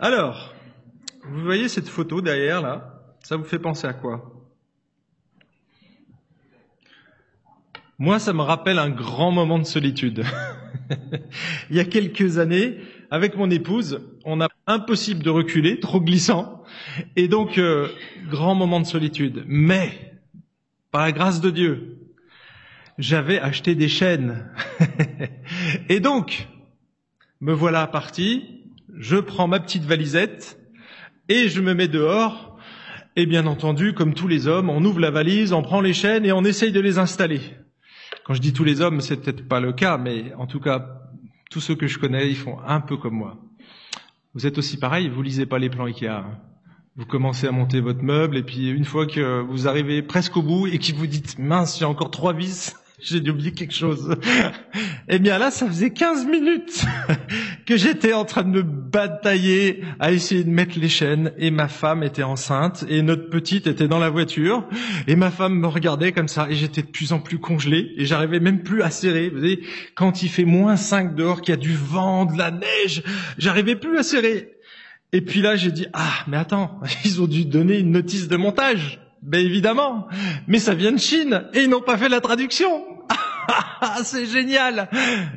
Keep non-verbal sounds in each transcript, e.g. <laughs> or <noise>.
Alors, vous voyez cette photo derrière là? Ça vous fait penser à quoi? Moi, ça me rappelle un grand moment de solitude. <laughs> Il y a quelques années, avec mon épouse, on a impossible de reculer, trop glissant, et donc euh, grand moment de solitude. Mais, par la grâce de Dieu, j'avais acheté des chaînes. <laughs> et donc, me voilà parti, je prends ma petite valisette et je me mets dehors. Et bien entendu, comme tous les hommes, on ouvre la valise, on prend les chaînes et on essaye de les installer. Quand je dis tous les hommes, c'est peut-être pas le cas, mais en tout cas, tous ceux que je connais, ils font un peu comme moi. Vous êtes aussi pareil, vous lisez pas les plans Ikea. Vous commencez à monter votre meuble et puis une fois que vous arrivez presque au bout et que vous dites mince, j'ai encore trois vis, j'ai oublié quelque chose. <laughs> eh bien là, ça faisait 15 minutes <laughs> que j'étais en train de me batailler à essayer de mettre les chaînes et ma femme était enceinte et notre petite était dans la voiture et ma femme me regardait comme ça et j'étais de plus en plus congelé et j'arrivais même plus à serrer. Vous voyez, quand il fait moins 5 dehors, qu'il y a du vent, de la neige, j'arrivais plus à serrer. Et puis là, j'ai dit, ah, mais attends, <laughs> ils ont dû donner une notice de montage. Ben évidemment, mais ça vient de Chine et ils n'ont pas fait la traduction. <laughs> c'est génial.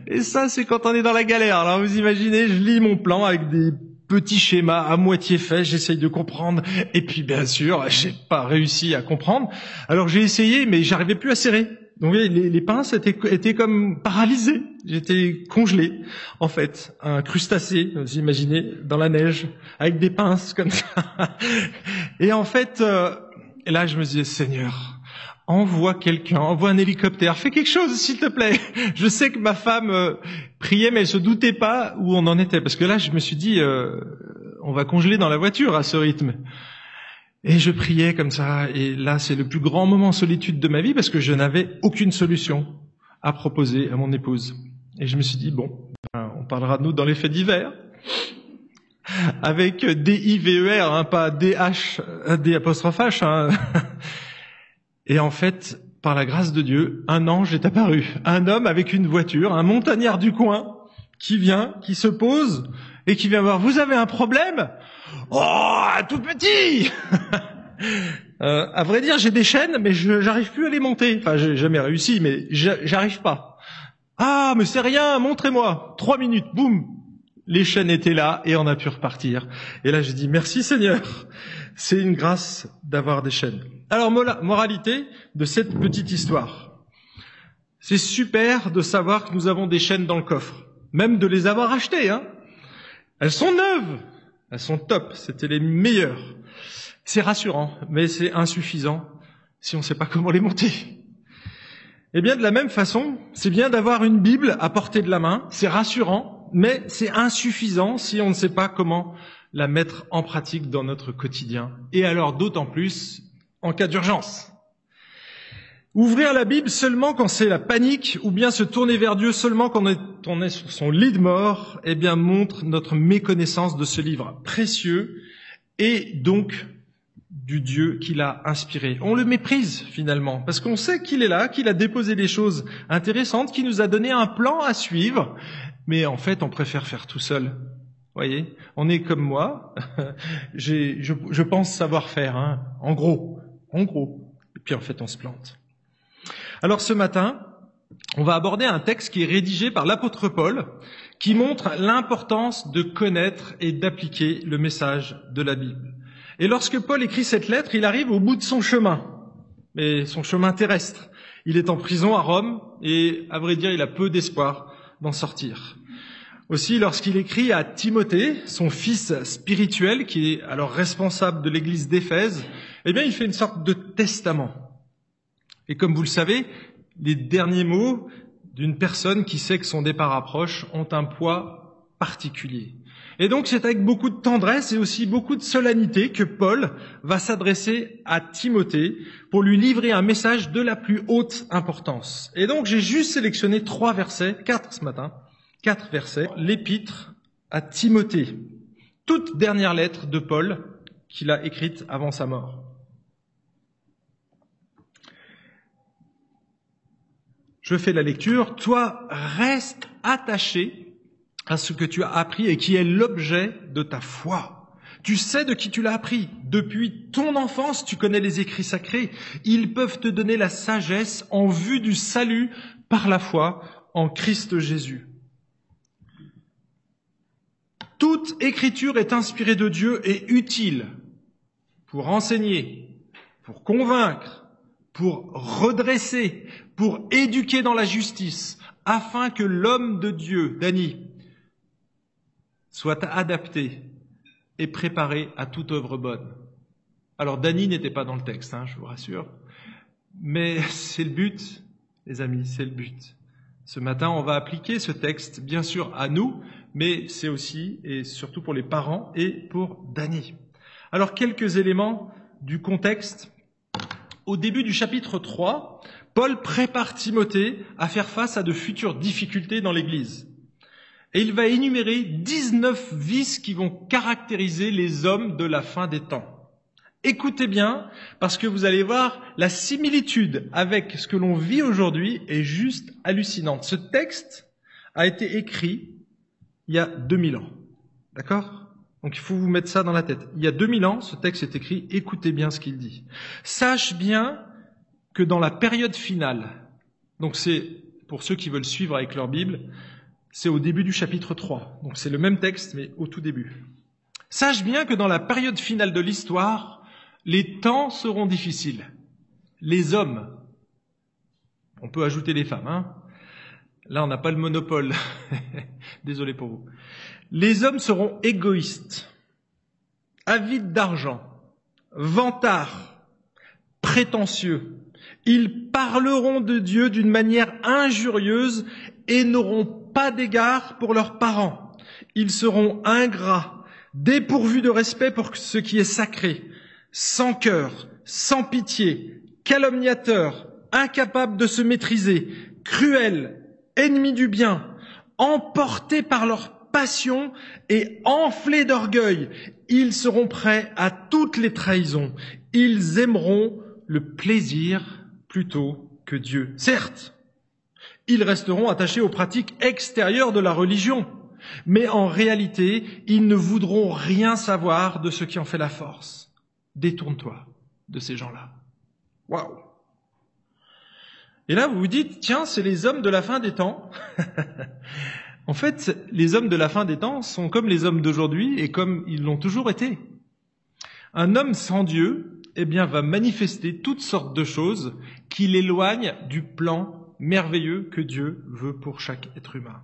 Et ça, c'est quand on est dans la galère. Alors vous imaginez, je lis mon plan avec des petits schémas à moitié faits, j'essaye de comprendre, et puis bien sûr, j'ai pas réussi à comprendre. Alors j'ai essayé, mais j'arrivais plus à serrer. Donc les, les pinces étaient, comme paralysées. J'étais congelé, en fait, un crustacé, vous imaginez, dans la neige, avec des pinces comme ça. <laughs> Et en fait, euh, et là, je me disais, Seigneur, envoie quelqu'un, envoie un hélicoptère, fais quelque chose, s'il te plaît. <laughs> Je sais que ma femme euh, priait, mais elle se doutait pas où on en était, parce que là, je me suis dit, euh, on va congeler dans la voiture à ce rythme. Et je priais comme ça, et là, c'est le plus grand moment solitude de ma vie, parce que je n'avais aucune solution à proposer à mon épouse. Et je me suis dit, bon, ben, on parlera de nous dans les faits d'hiver avec D-I-V-E-R, hein, pas D-H, D apostrophe H. Hein. Et en fait, par la grâce de Dieu, un ange est apparu. Un homme avec une voiture, un montagnard du coin, qui vient, qui se pose, et qui vient voir, vous avez un problème? Oh, tout petit <laughs> euh, À vrai dire, j'ai des chaînes, mais j'arrive plus à les monter. Enfin, j'ai jamais réussi, mais j'arrive pas. Ah, mais c'est rien, montrez-moi. Trois minutes, boum, les chaînes étaient là et on a pu repartir. Et là, j'ai dit merci Seigneur. C'est une grâce d'avoir des chaînes. Alors, moralité de cette petite histoire. C'est super de savoir que nous avons des chaînes dans le coffre. Même de les avoir achetées, hein. Elles sont neuves. Elles sont top. C'était les meilleures. C'est rassurant, mais c'est insuffisant si on ne sait pas comment les monter. Eh bien, de la même façon, c'est bien d'avoir une Bible à portée de la main. C'est rassurant, mais c'est insuffisant si on ne sait pas comment la mettre en pratique dans notre quotidien. Et alors d'autant plus en cas d'urgence. Ouvrir la Bible seulement quand c'est la panique, ou bien se tourner vers Dieu seulement quand on est sur son lit de mort, eh bien montre notre méconnaissance de ce livre précieux et donc du Dieu qui l'a inspiré. On le méprise finalement, parce qu'on sait qu'il est là, qu'il a déposé des choses intéressantes, qu'il nous a donné un plan à suivre, mais en fait, on préfère faire tout seul. Voyez, on est comme moi. <laughs> je, je, pense savoir faire, hein, en gros, en gros. Et puis en fait, on se plante. Alors ce matin, on va aborder un texte qui est rédigé par l'apôtre Paul, qui montre l'importance de connaître et d'appliquer le message de la Bible. Et lorsque Paul écrit cette lettre, il arrive au bout de son chemin, mais son chemin terrestre. Il est en prison à Rome et, à vrai dire, il a peu d'espoir d'en sortir. Aussi, lorsqu'il écrit à Timothée, son fils spirituel, qui est alors responsable de l'église d'Éphèse, eh bien, il fait une sorte de testament. Et comme vous le savez, les derniers mots d'une personne qui sait que son départ approche ont un poids particulier. Et donc c'est avec beaucoup de tendresse et aussi beaucoup de solennité que Paul va s'adresser à Timothée pour lui livrer un message de la plus haute importance. Et donc j'ai juste sélectionné trois versets, quatre ce matin, quatre versets, l'épître à Timothée, toute dernière lettre de Paul qu'il a écrite avant sa mort. Je fais la lecture. Toi, reste attaché à ce que tu as appris et qui est l'objet de ta foi. Tu sais de qui tu l'as appris. Depuis ton enfance, tu connais les écrits sacrés. Ils peuvent te donner la sagesse en vue du salut par la foi en Christ Jésus. Toute écriture est inspirée de Dieu et utile pour enseigner, pour convaincre, pour redresser, pour éduquer dans la justice, afin que l'homme de Dieu, Dani, soit adapté et préparé à toute œuvre bonne. Alors Dani n'était pas dans le texte, hein, je vous rassure, mais <laughs> c'est le but, les amis, c'est le but. Ce matin, on va appliquer ce texte, bien sûr, à nous, mais c'est aussi et surtout pour les parents et pour Dany. Alors, quelques éléments du contexte. Au début du chapitre 3, Paul prépare Timothée à faire face à de futures difficultés dans l'Église. Et il va énumérer 19 vices qui vont caractériser les hommes de la fin des temps. Écoutez bien, parce que vous allez voir, la similitude avec ce que l'on vit aujourd'hui est juste hallucinante. Ce texte a été écrit il y a 2000 ans. D'accord? Donc il faut vous mettre ça dans la tête. Il y a 2000 ans, ce texte est écrit, écoutez bien ce qu'il dit. Sache bien que dans la période finale, donc c'est pour ceux qui veulent suivre avec leur Bible, c'est au début du chapitre 3. Donc c'est le même texte, mais au tout début. Sache bien que dans la période finale de l'histoire, les temps seront difficiles. Les hommes, on peut ajouter les femmes, hein Là, on n'a pas le monopole. <laughs> Désolé pour vous. Les hommes seront égoïstes, avides d'argent, vantards, prétentieux. Ils parleront de Dieu d'une manière injurieuse et n'auront pas d'égard pour leurs parents. Ils seront ingrats, dépourvus de respect pour ce qui est sacré, sans cœur, sans pitié, calomniateurs, incapables de se maîtriser, cruels, ennemis du bien, emportés par leur passion et enflés d'orgueil, ils seront prêts à toutes les trahisons. Ils aimeront le plaisir plutôt que Dieu. Certes, ils resteront attachés aux pratiques extérieures de la religion, mais en réalité, ils ne voudront rien savoir de ce qui en fait la force. Détourne-toi de ces gens-là. Waouh Et là, vous vous dites, tiens, c'est les hommes de la fin des temps. <laughs> en fait, les hommes de la fin des temps sont comme les hommes d'aujourd'hui et comme ils l'ont toujours été. Un homme sans Dieu, eh bien, va manifester toutes sortes de choses qui l'éloignent du plan merveilleux que Dieu veut pour chaque être humain.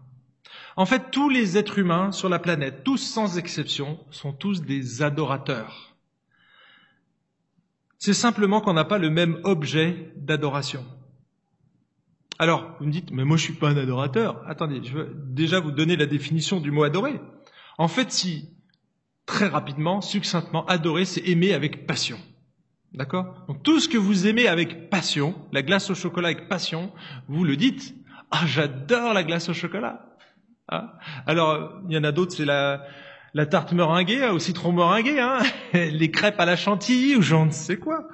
En fait, tous les êtres humains sur la planète, tous sans exception, sont tous des adorateurs. C'est simplement qu'on n'a pas le même objet d'adoration. Alors, vous me dites, mais moi je suis pas un adorateur. Attendez, je veux déjà vous donner la définition du mot adorer. En fait, si, très rapidement, succinctement, adorer, c'est aimer avec passion. D'accord? Donc tout ce que vous aimez avec passion, la glace au chocolat avec passion, vous le dites. Ah, j'adore la glace au chocolat. Ah. Alors, il y en a d'autres, c'est la, la tarte meringuée au citron meringué, hein, <laughs> les crêpes à la chantilly ou j'en ne sais quoi.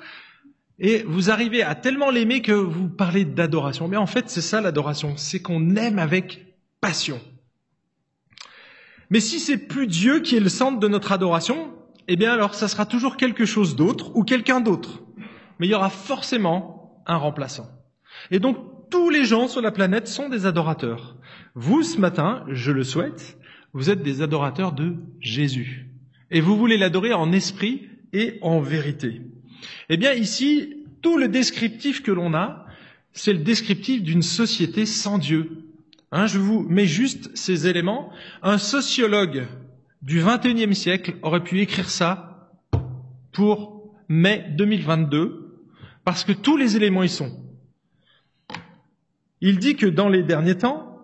Et vous arrivez à tellement l'aimer que vous parlez d'adoration. Mais en fait, c'est ça l'adoration, c'est qu'on aime avec passion. Mais si c'est plus Dieu qui est le centre de notre adoration, eh bien alors ça sera toujours quelque chose d'autre ou quelqu'un d'autre. Mais il y aura forcément un remplaçant. Et donc tous les gens sur la planète sont des adorateurs. Vous, ce matin, je le souhaite, vous êtes des adorateurs de Jésus. Et vous voulez l'adorer en esprit et en vérité. Eh bien ici, tout le descriptif que l'on a, c'est le descriptif d'une société sans Dieu. Hein, je vous mets juste ces éléments. Un sociologue du XXIe siècle aurait pu écrire ça pour mai 2022, parce que tous les éléments y sont. Il dit que dans les derniers temps,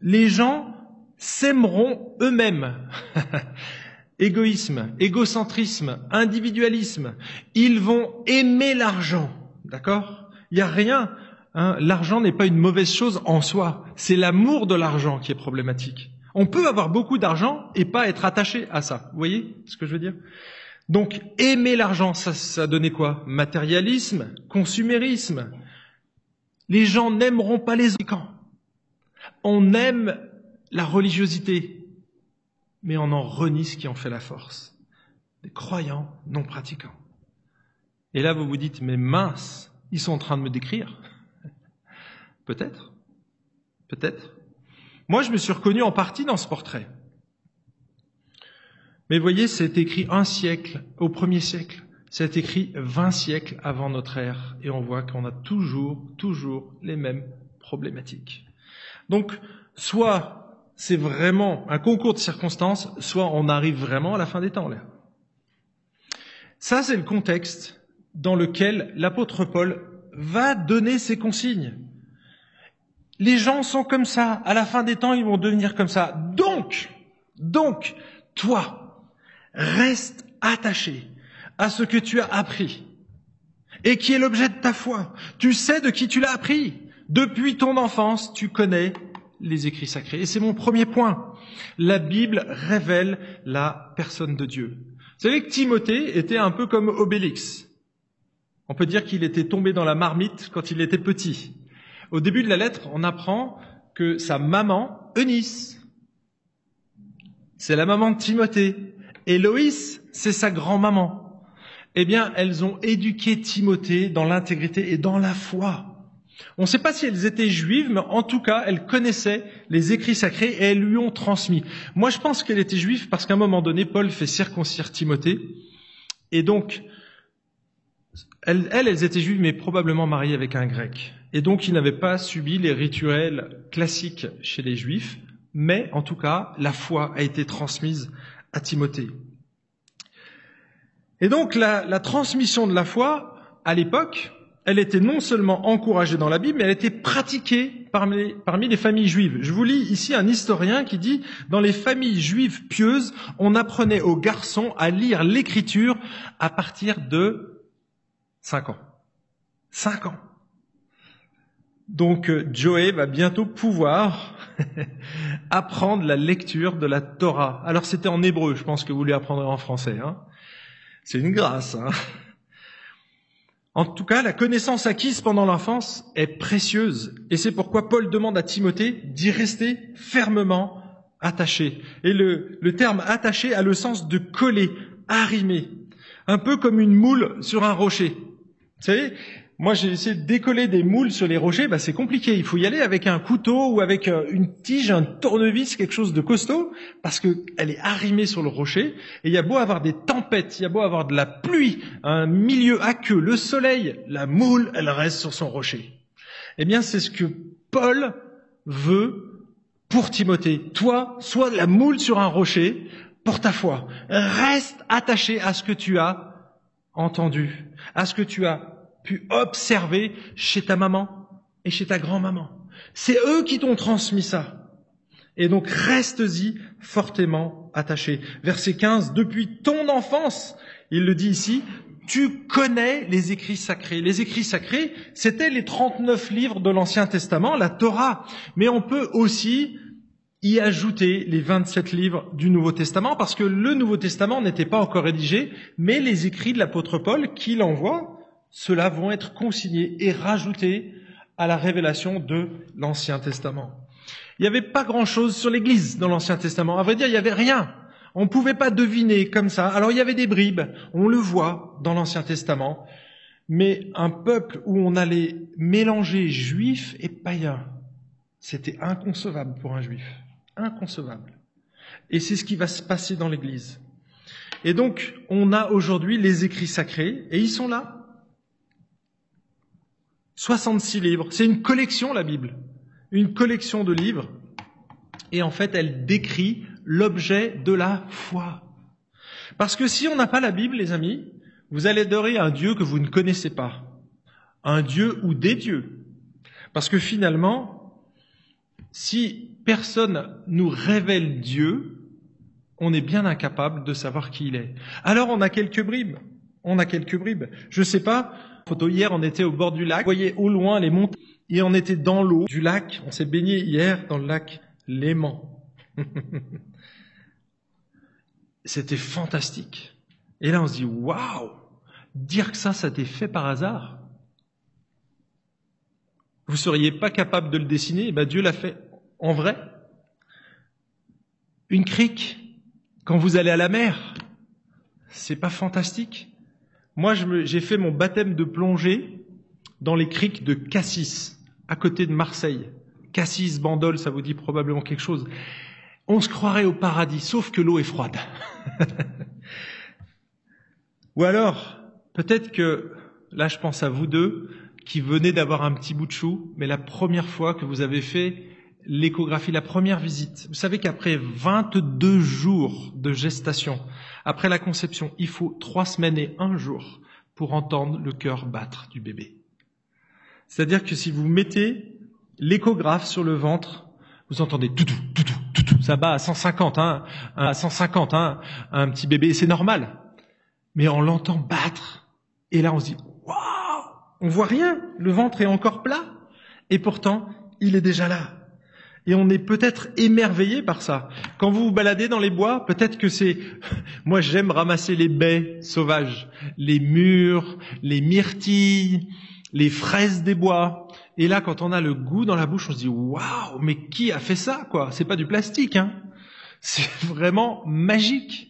les gens s'aimeront eux-mêmes. <laughs> Égoïsme, égocentrisme, individualisme. Ils vont aimer l'argent. D'accord? Il n'y a rien. Hein. l'argent n'est pas une mauvaise chose en soi. C'est l'amour de l'argent qui est problématique. On peut avoir beaucoup d'argent et pas être attaché à ça. Vous voyez ce que je veux dire? Donc, aimer l'argent, ça, ça donnait quoi? Matérialisme, consumérisme. Les gens n'aimeront pas les camps. On aime la religiosité, mais on en renie ce qui en fait la force. Des croyants non pratiquants. Et là, vous vous dites, mais mince, ils sont en train de me décrire. <laughs> Peut-être. Peut-être. Moi, je me suis reconnu en partie dans ce portrait. Mais voyez, c'est écrit un siècle, au premier siècle. C'est écrit vingt siècles avant notre ère. Et on voit qu'on a toujours, toujours les mêmes problématiques. Donc, soit c'est vraiment un concours de circonstances, soit on arrive vraiment à la fin des temps, là. Ça, c'est le contexte dans lequel l'apôtre Paul va donner ses consignes. Les gens sont comme ça. À la fin des temps, ils vont devenir comme ça. Donc, donc, toi, Reste attaché à ce que tu as appris et qui est l'objet de ta foi. Tu sais de qui tu l'as appris. Depuis ton enfance, tu connais les écrits sacrés. Et c'est mon premier point. La Bible révèle la personne de Dieu. Vous savez que Timothée était un peu comme Obélix. On peut dire qu'il était tombé dans la marmite quand il était petit. Au début de la lettre, on apprend que sa maman, Eunice, c'est la maman de Timothée. Héloïse, c'est sa grand-maman. Eh bien, elles ont éduqué Timothée dans l'intégrité et dans la foi. On ne sait pas si elles étaient juives, mais en tout cas, elles connaissaient les écrits sacrés et elles lui ont transmis. Moi, je pense qu'elle était juive parce qu'à un moment donné, Paul fait circoncire Timothée. Et donc, elles, elles, étaient juives, mais probablement mariées avec un grec. Et donc, ils n'avaient pas subi les rituels classiques chez les juifs, mais en tout cas, la foi a été transmise à Timothée. Et donc la, transmission de la foi, à l'époque, elle était non seulement encouragée dans la Bible, mais elle était pratiquée parmi, les familles juives. Je vous lis ici un historien qui dit, dans les familles juives pieuses, on apprenait aux garçons à lire l'écriture à partir de 5 ans. 5 ans. Donc euh, Joey va bientôt pouvoir <laughs> apprendre la lecture de la Torah. Alors c'était en hébreu, je pense que vous lui apprendrez en français. Hein. C'est une grâce. Hein en tout cas, la connaissance acquise pendant l'enfance est précieuse. Et c'est pourquoi Paul demande à Timothée d'y rester fermement attaché. Et le, le terme attaché a le sens de coller, arrimer. Un peu comme une moule sur un rocher. Savez, moi, j'ai essayé de décoller des moules sur les rochers, bah, c'est compliqué. Il faut y aller avec un couteau ou avec euh, une tige, un tournevis, quelque chose de costaud, parce qu'elle est arrimée sur le rocher. Et il y a beau avoir des tempêtes, il y a beau avoir de la pluie, un milieu aqueux, le soleil, la moule, elle reste sur son rocher. Eh bien, c'est ce que Paul veut pour Timothée. Toi, sois la moule sur un rocher pour ta foi. Reste attaché à ce que tu as entendu, à ce que tu as pu observer chez ta maman et chez ta grand-maman. C'est eux qui t'ont transmis ça. Et donc reste-y fortement attaché. Verset 15, depuis ton enfance, il le dit ici, tu connais les écrits sacrés. Les écrits sacrés, c'était les 39 livres de l'Ancien Testament, la Torah. Mais on peut aussi y ajouter les 27 livres du Nouveau Testament, parce que le Nouveau Testament n'était pas encore rédigé, mais les écrits de l'apôtre Paul, qui l'envoie, ceux-là vont être consignés et rajoutés à la révélation de l'Ancien Testament. Il n'y avait pas grand-chose sur l'Église dans l'Ancien Testament. À vrai dire, il n'y avait rien. On ne pouvait pas deviner comme ça. Alors il y avait des bribes, on le voit dans l'Ancien Testament, mais un peuple où on allait mélanger juifs et païens, c'était inconcevable pour un juif. Inconcevable. Et c'est ce qui va se passer dans l'Église. Et donc, on a aujourd'hui les écrits sacrés, et ils sont là. 66 livres. C'est une collection, la Bible. Une collection de livres. Et en fait, elle décrit l'objet de la foi. Parce que si on n'a pas la Bible, les amis, vous allez adorer un Dieu que vous ne connaissez pas. Un Dieu ou des dieux. Parce que finalement, si personne nous révèle Dieu, on est bien incapable de savoir qui il est. Alors on a quelques bribes. On a quelques bribes. Je sais pas, Photo hier, on était au bord du lac, vous voyez au loin les montagnes, et on était dans l'eau du lac. On s'est baigné hier dans le lac Léman. <laughs> C'était fantastique. Et là, on se dit, waouh, dire que ça, ça t'est fait par hasard. Vous seriez pas capable de le dessiner, et ben Dieu l'a fait en vrai. Une crique, quand vous allez à la mer, c'est pas fantastique Moi, j'ai fait mon baptême de plongée dans les criques de Cassis, à côté de Marseille. Cassis, Bandol, ça vous dit probablement quelque chose. On se croirait au paradis, sauf que l'eau est froide. <laughs> Ou alors, peut-être que, là je pense à vous deux, qui venez d'avoir un petit bout de chou, mais la première fois que vous avez fait l'échographie, la première visite, vous savez qu'après 22 jours de gestation, après la conception, il faut trois semaines et un jour pour entendre le cœur battre du bébé. C'est-à-dire que si vous mettez l'échographe sur le ventre, vous entendez tout, tout, tout, tout, tout, ça bat à 150, hein, à 150, hein, un petit bébé, c'est normal. Mais on l'entend battre, et là on se dit, waouh, on voit rien, le ventre est encore plat, et pourtant il est déjà là. Et on est peut-être émerveillé par ça. Quand vous vous baladez dans les bois, peut-être que c'est... <laughs> Moi j'aime ramasser les baies sauvages, les mûres, les myrtilles, les fraises des bois. Et là, quand on a le goût dans la bouche, on se dit waouh, mais qui a fait ça quoi? C'est pas du plastique, hein <laughs> C'est vraiment magique.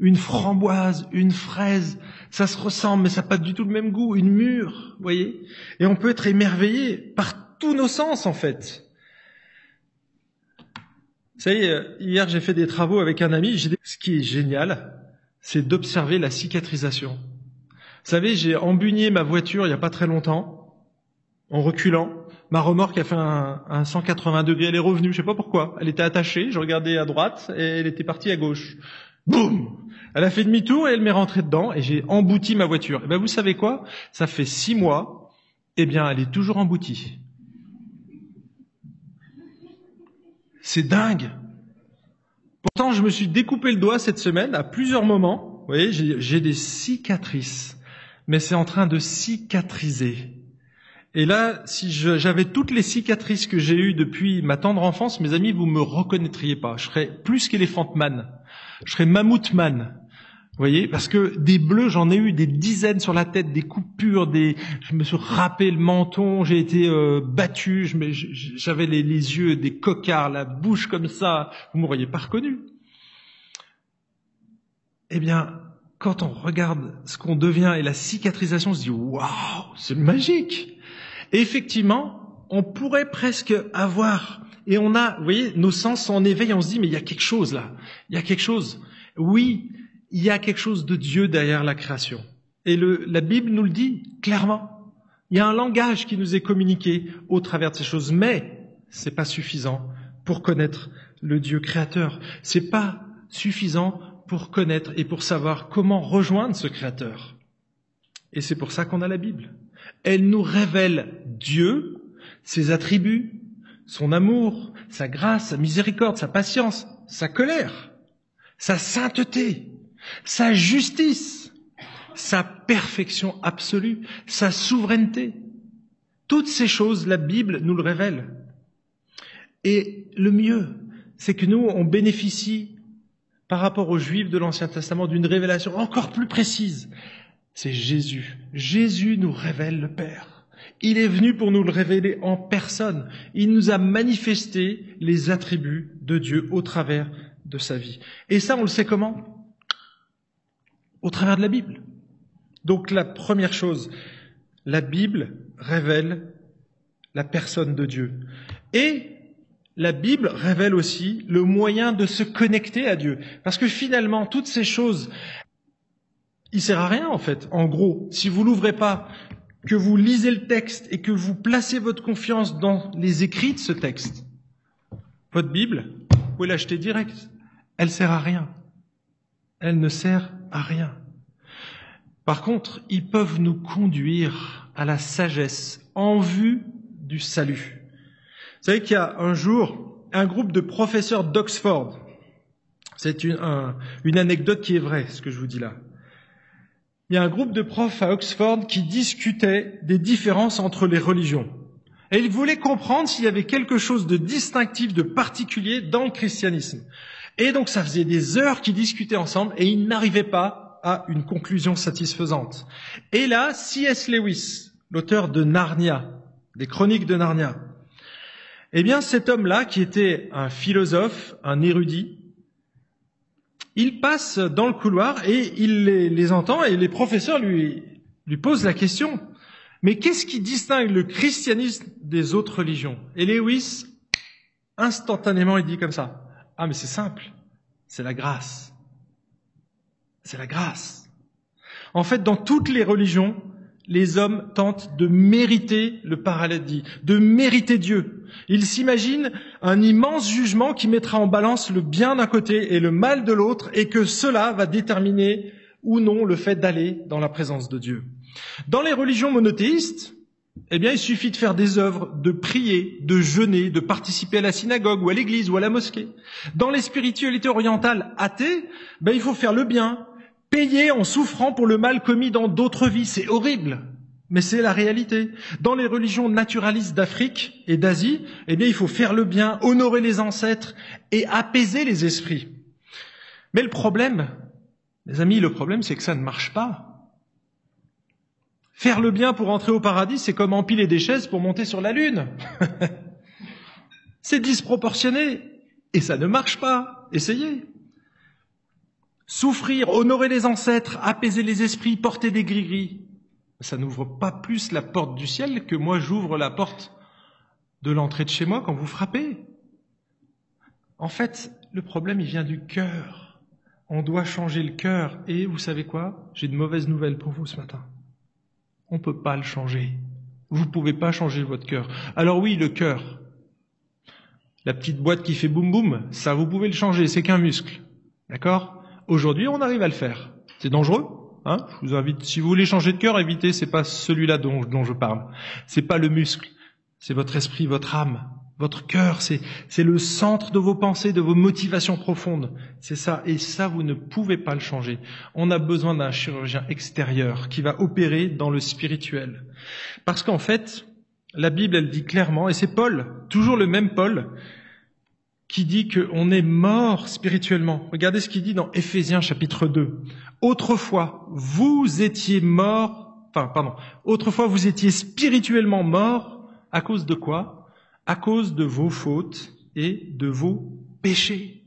Une framboise, une fraise, ça se ressemble, mais ça n'a pas du tout le même goût. Une mûre, voyez? Et on peut être émerveillé par tous nos sens en fait. Savez, hier j'ai fait des travaux avec un ami. Ce qui est génial, c'est d'observer la cicatrisation. Vous savez, j'ai embugné ma voiture il n'y a pas très longtemps, en reculant. Ma remorque a fait un, un 180 degrés, elle est revenue, je sais pas pourquoi. Elle était attachée, je regardais à droite et elle était partie à gauche. Boum Elle a fait demi-tour et elle m'est rentrée dedans et j'ai embouti ma voiture. Et eh ben vous savez quoi? Ça fait six mois, eh bien elle est toujours emboutie. C'est dingue. Pourtant, je me suis découpé le doigt cette semaine à plusieurs moments. Vous voyez, j'ai des cicatrices mais c'est en train de cicatriser. Et là, si j'avais toutes les cicatrices que j'ai eues depuis ma tendre enfance, mes amis, vous me reconnaîtriez pas. Je serais plus qu'éléphant man. Je serais mammouth man. Vous voyez, parce que des bleus, j'en ai eu des dizaines sur la tête, des coupures, des, je me suis râpé le menton, j'ai été euh, battu, j'avais les, les, yeux des cocards, la bouche comme ça, vous m'auriez pas reconnu. Eh bien, quand on regarde ce qu'on devient et la cicatrisation, on se dit waouh, c'est magique. Effectivement, on pourrait presque avoir, et on a, vous voyez, nos sens sont en éveil, on se dit mais il y a quelque chose là, il y a quelque chose. Oui, il y a quelque chose de Dieu derrière la création. Et la Bible nous le dit clairement. Il y a un langage qui nous est communiqué au travers de ces choses, mais c'est pas suffisant pour connaître le Dieu créateur. C'est pas suffisant pour connaître et pour savoir comment rejoindre ce Créateur. Et c'est pour ça qu'on a la Bible. Elle nous révèle Dieu, ses attributs, son amour, sa grâce, sa miséricorde, sa patience, sa colère, sa sainteté, sa justice, sa perfection absolue, sa souveraineté. Toutes ces choses, la Bible nous le révèle. Et le mieux, c'est que nous, on bénéficie par rapport aux Juifs de l'Ancien Testament d'une révélation encore plus précise. C'est Jésus. Jésus nous révèle le Père. Il est venu pour nous le révéler en personne. Il nous a manifesté les attributs de Dieu au travers de sa vie. Et ça, on le sait comment? Au travers de la Bible. Donc la première chose, la Bible révèle la personne de Dieu. Et la Bible révèle aussi le moyen de se connecter à Dieu. Parce que finalement, toutes ces choses, il sert à rien en fait. En gros, si vous l'ouvrez pas, que vous lisez le texte et que vous placez votre confiance dans les écrits de ce texte, votre Bible, vous pouvez l'acheter direct. Elle sert à rien. Elle ne sert à rien. Par contre, ils peuvent nous conduire à la sagesse en vue du salut. Vous savez qu'il y a un jour un groupe de professeurs d'Oxford. C'est une, une anecdote qui est vraie, ce que je vous dis là. Il y a un groupe de profs à Oxford qui discutaient des différences entre les religions. Et ils voulaient comprendre s'il y avait quelque chose de distinctif, de particulier dans le christianisme. Et donc ça faisait des heures qu'ils discutaient ensemble et ils n'arrivaient pas à une conclusion satisfaisante. Et là, C.S. Lewis, l'auteur de Narnia, des chroniques de Narnia, eh bien, cet homme-là, qui était un philosophe, un érudit, il passe dans le couloir et il les, entend et les professeurs lui posent la question. Mais qu'est-ce qui distingue le christianisme des autres religions? Et Lewis, instantanément, il dit comme ça. Ah, mais c'est simple. C'est la grâce. C'est la grâce. En fait, dans toutes les religions, les hommes tentent de mériter le paradis, de mériter Dieu. Ils s'imaginent un immense jugement qui mettra en balance le bien d'un côté et le mal de l'autre, et que cela va déterminer ou non le fait d'aller dans la présence de Dieu. Dans les religions monothéistes, eh bien, il suffit de faire des œuvres, de prier, de jeûner, de participer à la synagogue ou à l'église ou à la mosquée. Dans les spiritualités orientales athées, ben, il faut faire le bien, payer en souffrant pour le mal commis dans d'autres vies. C'est horrible, mais c'est la réalité. Dans les religions naturalistes d'Afrique et d'Asie, eh bien, il faut faire le bien, honorer les ancêtres et apaiser les esprits. Mais le problème, les amis, le problème, c'est que ça ne marche pas. Faire le bien pour entrer au paradis, c'est comme empiler des chaises pour monter sur la lune. <laughs> c'est disproportionné et ça ne marche pas. Essayez. Souffrir, honorer les ancêtres, apaiser les esprits, porter des gris-gris, ça n'ouvre pas plus la porte du ciel que moi j'ouvre la porte de l'entrée de chez moi quand vous frappez. En fait, le problème, il vient du cœur. On doit changer le cœur. Et vous savez quoi? J'ai de mauvaises nouvelles pour vous ce matin. On ne peut pas le changer. Vous ne pouvez pas changer votre cœur. Alors oui, le cœur. La petite boîte qui fait boum boum, ça vous pouvez le changer, c'est qu'un muscle. D'accord? Aujourd'hui, on arrive à le faire. C'est dangereux hein? Je vous invite, si vous voulez changer de cœur, évitez, c'est pas celui-là dont, dont je parle. C'est pas le muscle, c'est votre esprit, votre âme. Votre cœur, c'est, le centre de vos pensées, de vos motivations profondes. C'est ça. Et ça, vous ne pouvez pas le changer. On a besoin d'un chirurgien extérieur qui va opérer dans le spirituel. Parce qu'en fait, la Bible, elle dit clairement, et c'est Paul, toujours le même Paul, qui dit qu'on est mort spirituellement. Regardez ce qu'il dit dans Éphésiens chapitre 2. Autrefois, vous étiez mort, enfin, pardon, autrefois vous étiez spirituellement mort à cause de quoi? À cause de vos fautes et de vos péchés.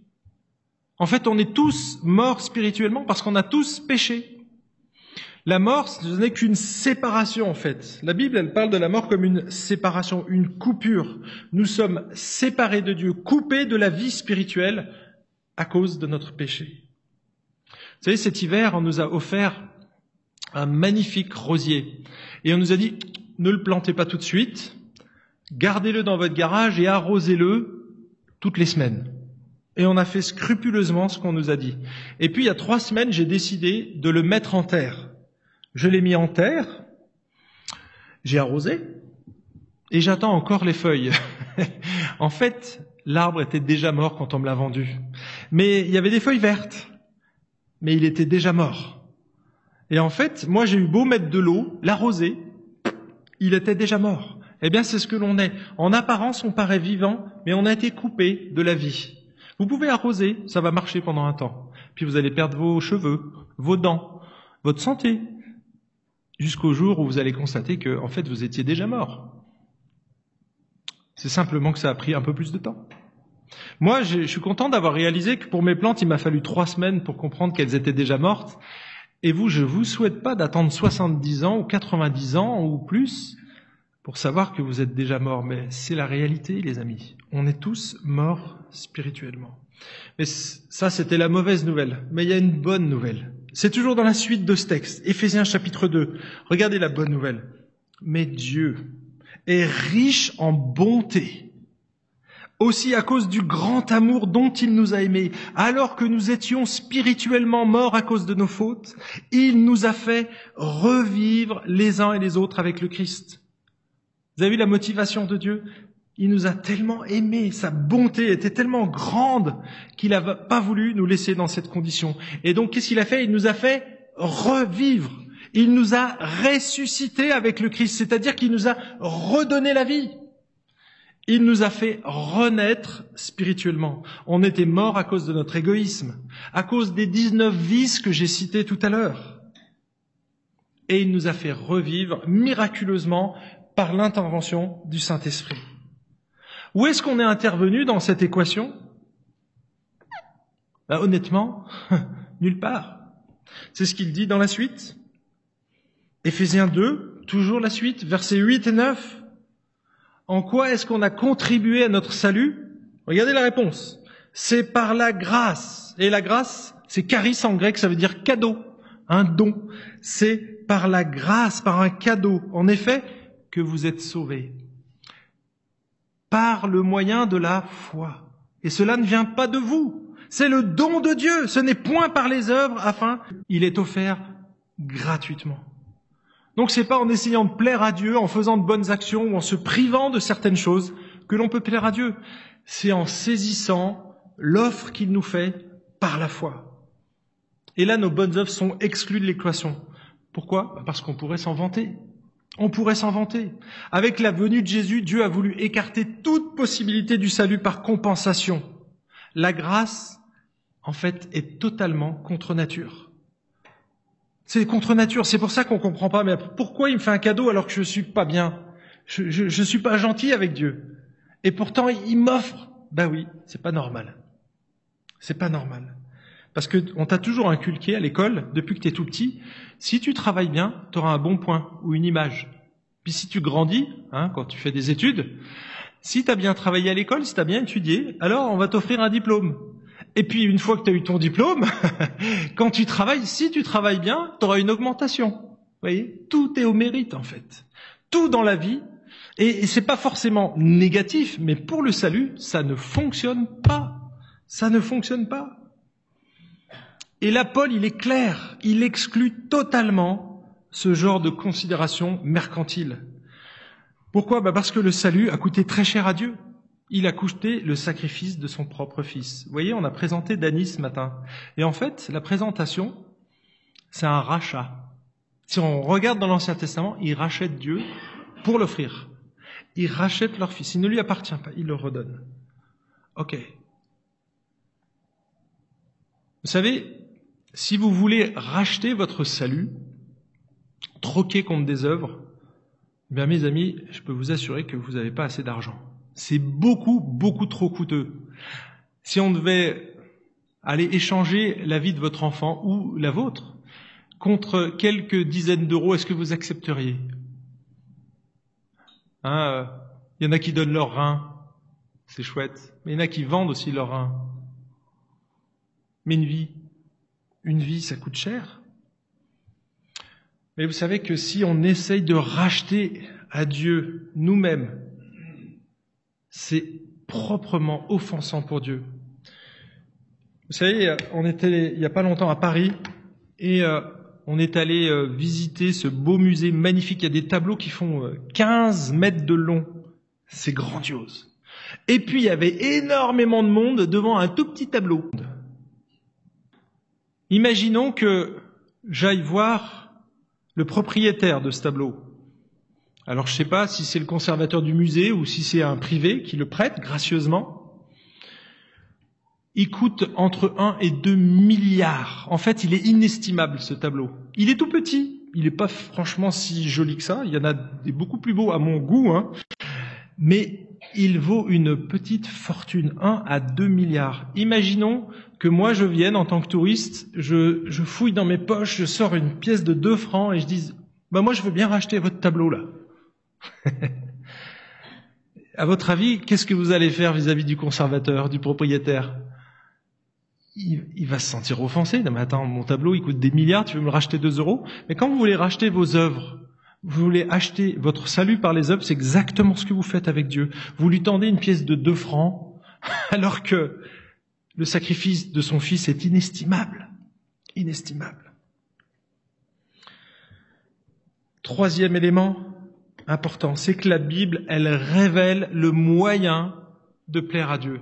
En fait, on est tous morts spirituellement parce qu'on a tous péché. La mort, ce n'est qu'une séparation en fait. La Bible, elle parle de la mort comme une séparation, une coupure. Nous sommes séparés de Dieu, coupés de la vie spirituelle à cause de notre péché. Vous savez, cet hiver, on nous a offert un magnifique rosier. Et on nous a dit, ne le plantez pas tout de suite, Gardez-le dans votre garage et arrosez-le toutes les semaines. Et on a fait scrupuleusement ce qu'on nous a dit. Et puis il y a trois semaines, j'ai décidé de le mettre en terre. Je l'ai mis en terre, j'ai arrosé, et j'attends encore les feuilles. <laughs> en fait, l'arbre était déjà mort quand on me l'a vendu. Mais il y avait des feuilles vertes, mais il était déjà mort. Et en fait, moi j'ai eu beau mettre de l'eau, l'arroser, il était déjà mort. Eh bien, c'est ce que l'on est. En apparence, on paraît vivant, mais on a été coupé de la vie. Vous pouvez arroser, ça va marcher pendant un temps. Puis vous allez perdre vos cheveux, vos dents, votre santé, jusqu'au jour où vous allez constater que, en fait, vous étiez déjà mort. C'est simplement que ça a pris un peu plus de temps. Moi, je suis content d'avoir réalisé que pour mes plantes, il m'a fallu trois semaines pour comprendre qu'elles étaient déjà mortes. Et vous, je vous souhaite pas d'attendre 70 ans ou 90 ans ou plus pour savoir que vous êtes déjà mort, mais c'est la réalité, les amis. On est tous morts spirituellement. Mais ça, c'était la mauvaise nouvelle. Mais il y a une bonne nouvelle. C'est toujours dans la suite de ce texte, Éphésiens chapitre 2. Regardez la bonne nouvelle. Mais Dieu est riche en bonté, aussi à cause du grand amour dont il nous a aimés, alors que nous étions spirituellement morts à cause de nos fautes, il nous a fait revivre les uns et les autres avec le Christ. Vous avez vu la motivation de Dieu? Il nous a tellement aimés, sa bonté était tellement grande qu'il n'a pas voulu nous laisser dans cette condition. Et donc, qu'est-ce qu'il a fait? Il nous a fait revivre. Il nous a ressuscité avec le Christ, c'est-à-dire qu'il nous a redonné la vie. Il nous a fait renaître spirituellement. On était mort à cause de notre égoïsme, à cause des 19 vices que j'ai cités tout à l'heure. Et il nous a fait revivre miraculeusement par l'intervention du Saint-Esprit. Où est-ce qu'on est intervenu dans cette équation? Bah, Honnêtement, <laughs> nulle part. C'est ce qu'il dit dans la suite. Éphésiens 2, toujours la suite, versets 8 et 9. En quoi est-ce qu'on a contribué à notre salut? Regardez la réponse. C'est par la grâce. Et la grâce, c'est charis en grec, ça veut dire cadeau, un don. C'est par la grâce, par un cadeau, en effet, que vous êtes sauvés. Par le moyen de la foi. Et cela ne vient pas de vous. C'est le don de Dieu. Ce n'est point par les œuvres afin, il est offert gratuitement. Donc c'est pas en essayant de plaire à Dieu, en faisant de bonnes actions ou en se privant de certaines choses que l'on peut plaire à Dieu. C'est en saisissant l'offre qu'il nous fait par la foi. Et là, nos bonnes œuvres sont exclues de l'équation. Pourquoi? Bah, Parce qu'on pourrait s'en vanter. On pourrait s'en vanter. Avec la venue de Jésus, Dieu a voulu écarter toute possibilité du salut par compensation. La grâce, en fait, est totalement contre nature. C'est contre nature. C'est pour ça qu'on comprend pas. Mais pourquoi il me fait un cadeau alors que je suis pas bien? Je, je, suis pas gentil avec Dieu. Et pourtant, il m'offre. Ben oui, c'est pas normal. C'est pas normal. Parce que on t'a toujours inculqué à l'école, depuis que tu es tout petit, si tu travailles bien, tu auras un bon point ou une image. Puis si tu grandis, hein, quand tu fais des études, si tu as bien travaillé à l'école, si tu as bien étudié, alors on va t'offrir un diplôme. Et puis une fois que tu as eu ton diplôme, <laughs> quand tu travailles, si tu travailles bien, tu auras une augmentation. Vous voyez? Tout est au mérite en fait. Tout dans la vie. Et, c'est pas forcément négatif, mais pour le salut, ça ne fonctionne pas. Ça ne fonctionne pas. Et là, Paul, il est clair, il exclut totalement ce genre de considération mercantile. Pourquoi? Bah Parce que le salut a coûté très cher à Dieu. Il a coûté le sacrifice de son propre fils. Vous voyez, on a présenté Dany ce matin. Et en fait, la présentation, c'est un rachat. Si on regarde dans l'Ancien Testament, il rachète Dieu pour l'offrir. Il rachète leur fils. Il ne lui appartient pas, il le redonne. Ok. Vous savez, si vous voulez racheter votre salut, troquer contre des œuvres, mes amis, je peux vous assurer que vous n'avez pas assez d'argent. C'est beaucoup, beaucoup trop coûteux. Si on devait aller échanger la vie de votre enfant ou la vôtre contre quelques dizaines d'euros, est-ce que vous accepteriez? Hein, Il y en a qui donnent leurs reins, c'est chouette, mais il y en a qui vendent aussi leurs reins. Mais une vie, une vie, ça coûte cher. Mais vous savez que si on essaye de racheter à Dieu nous-mêmes, c'est proprement offensant pour Dieu. Vous savez, on était il n'y a pas longtemps à Paris et euh, on est allé euh, visiter ce beau musée magnifique. Il y a des tableaux qui font 15 euh, mètres de long. C'est grandiose. Et puis il y avait énormément de monde devant un tout petit tableau. Imaginons que j'aille voir le propriétaire de ce tableau. Alors je ne sais pas si c'est le conservateur du musée ou si c'est un privé qui le prête gracieusement. Il coûte entre 1 et 2 milliards. En fait, il est inestimable ce tableau. Il est tout petit. Il n'est pas franchement si joli que ça. Il y en a beaucoup plus beaux à mon goût. Hein. Mais il vaut une petite fortune, 1 à 2 milliards. Imaginons que moi je vienne en tant que touriste, je, je fouille dans mes poches, je sors une pièce de 2 francs et je dise, bah moi je veux bien racheter votre tableau là. <laughs> à votre avis, qu'est-ce que vous allez faire vis-à-vis du conservateur, du propriétaire? Il, il, va se sentir offensé. Non mais attends, mon tableau il coûte des milliards, tu veux me le racheter 2 euros? Mais quand vous voulez racheter vos œuvres, vous voulez acheter votre salut par les œuvres, c'est exactement ce que vous faites avec Dieu. Vous lui tendez une pièce de deux francs, <laughs> alors que le sacrifice de son fils est inestimable. Inestimable. Troisième élément important, c'est que la Bible, elle révèle le moyen de plaire à Dieu.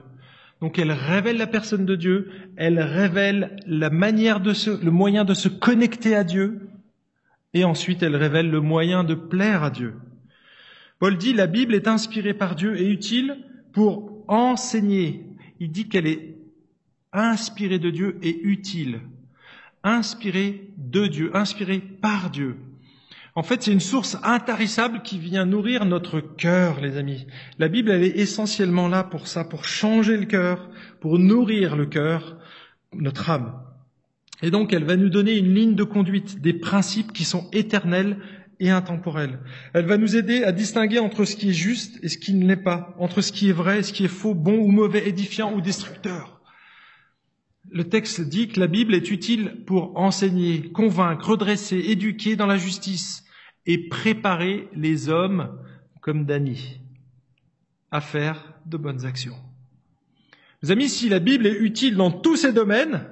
Donc elle révèle la personne de Dieu, elle révèle la manière de le moyen de se connecter à Dieu, et ensuite, elle révèle le moyen de plaire à Dieu. Paul dit, la Bible est inspirée par Dieu et utile pour enseigner. Il dit qu'elle est inspirée de Dieu et utile. Inspirée de Dieu, inspirée par Dieu. En fait, c'est une source intarissable qui vient nourrir notre cœur, les amis. La Bible, elle est essentiellement là pour ça, pour changer le cœur, pour nourrir le cœur, notre âme. Et donc, elle va nous donner une ligne de conduite, des principes qui sont éternels et intemporels. Elle va nous aider à distinguer entre ce qui est juste et ce qui ne l'est pas, entre ce qui est vrai et ce qui est faux, bon ou mauvais, édifiant ou destructeur. Le texte dit que la Bible est utile pour enseigner, convaincre, redresser, éduquer dans la justice et préparer les hommes comme Dany à faire de bonnes actions. Mes amis, si la Bible est utile dans tous ces domaines,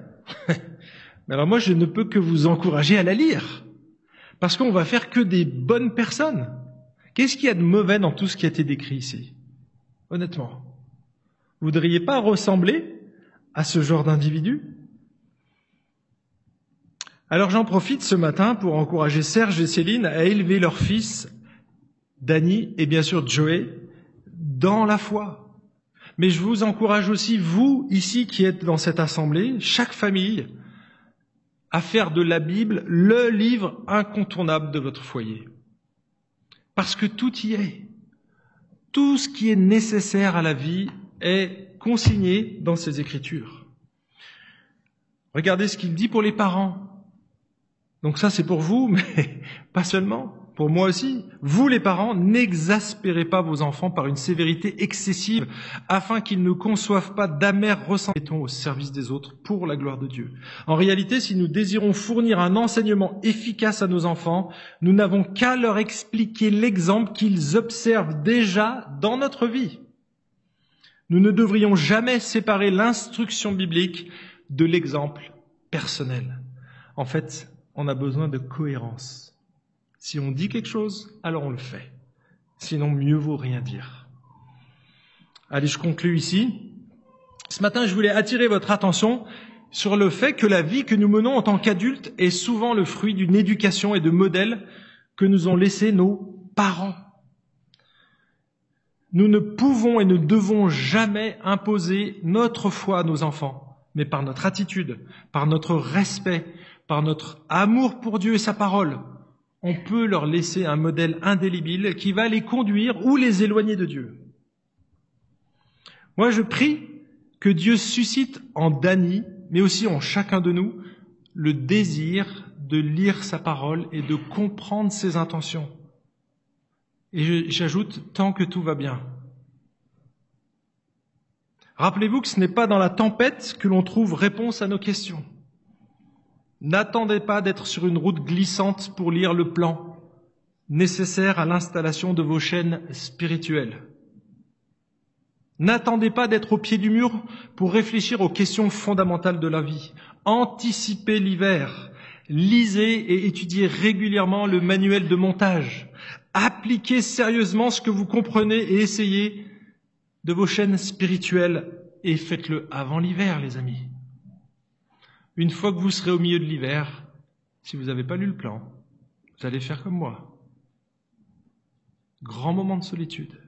<laughs> alors moi je ne peux que vous encourager à la lire, parce qu'on va faire que des bonnes personnes. Qu'est-ce qu'il y a de mauvais dans tout ce qui a été décrit ici? Honnêtement. Vous ne voudriez pas ressembler à ce genre d'individu Alors j'en profite ce matin pour encourager Serge et Céline à élever leur fils, Danny et bien sûr Joey, dans la foi. Mais je vous encourage aussi, vous, ici qui êtes dans cette assemblée, chaque famille, à faire de la Bible le livre incontournable de votre foyer. Parce que tout y est. Tout ce qui est nécessaire à la vie est consigné dans ces Écritures. Regardez ce qu'il dit pour les parents. Donc ça c'est pour vous, <laughs> mais pas seulement pour moi aussi, vous les parents, n'exaspérez pas vos enfants par une sévérité excessive afin qu'ils ne conçoivent pas d'amers ressentiments au service des autres pour la gloire de Dieu. En réalité, si nous désirons fournir un enseignement efficace à nos enfants, nous n'avons qu'à leur expliquer l'exemple qu'ils observent déjà dans notre vie. Nous ne devrions jamais séparer l'instruction biblique de l'exemple personnel. En fait, on a besoin de cohérence. Si on dit quelque chose, alors on le fait. Sinon, mieux vaut rien dire. Allez, je conclue ici. Ce matin, je voulais attirer votre attention sur le fait que la vie que nous menons en tant qu'adultes est souvent le fruit d'une éducation et de modèles que nous ont laissés nos parents. Nous ne pouvons et ne devons jamais imposer notre foi à nos enfants, mais par notre attitude, par notre respect, par notre amour pour Dieu et sa parole, on peut leur laisser un modèle indélébile qui va les conduire ou les éloigner de Dieu. Moi, je prie que Dieu suscite en Dany, mais aussi en chacun de nous, le désir de lire sa parole et de comprendre ses intentions. Et j'ajoute, tant que tout va bien. Rappelez-vous que ce n'est pas dans la tempête que l'on trouve réponse à nos questions. N'attendez pas d'être sur une route glissante pour lire le plan nécessaire à l'installation de vos chaînes spirituelles. N'attendez pas d'être au pied du mur pour réfléchir aux questions fondamentales de la vie. Anticipez l'hiver. Lisez et étudiez régulièrement le manuel de montage. Appliquez sérieusement ce que vous comprenez et essayez de vos chaînes spirituelles et faites-le avant l'hiver, les amis. Une fois que vous serez au milieu de l'hiver, si vous n'avez pas lu le plan, vous allez faire comme moi. Grand moment de solitude.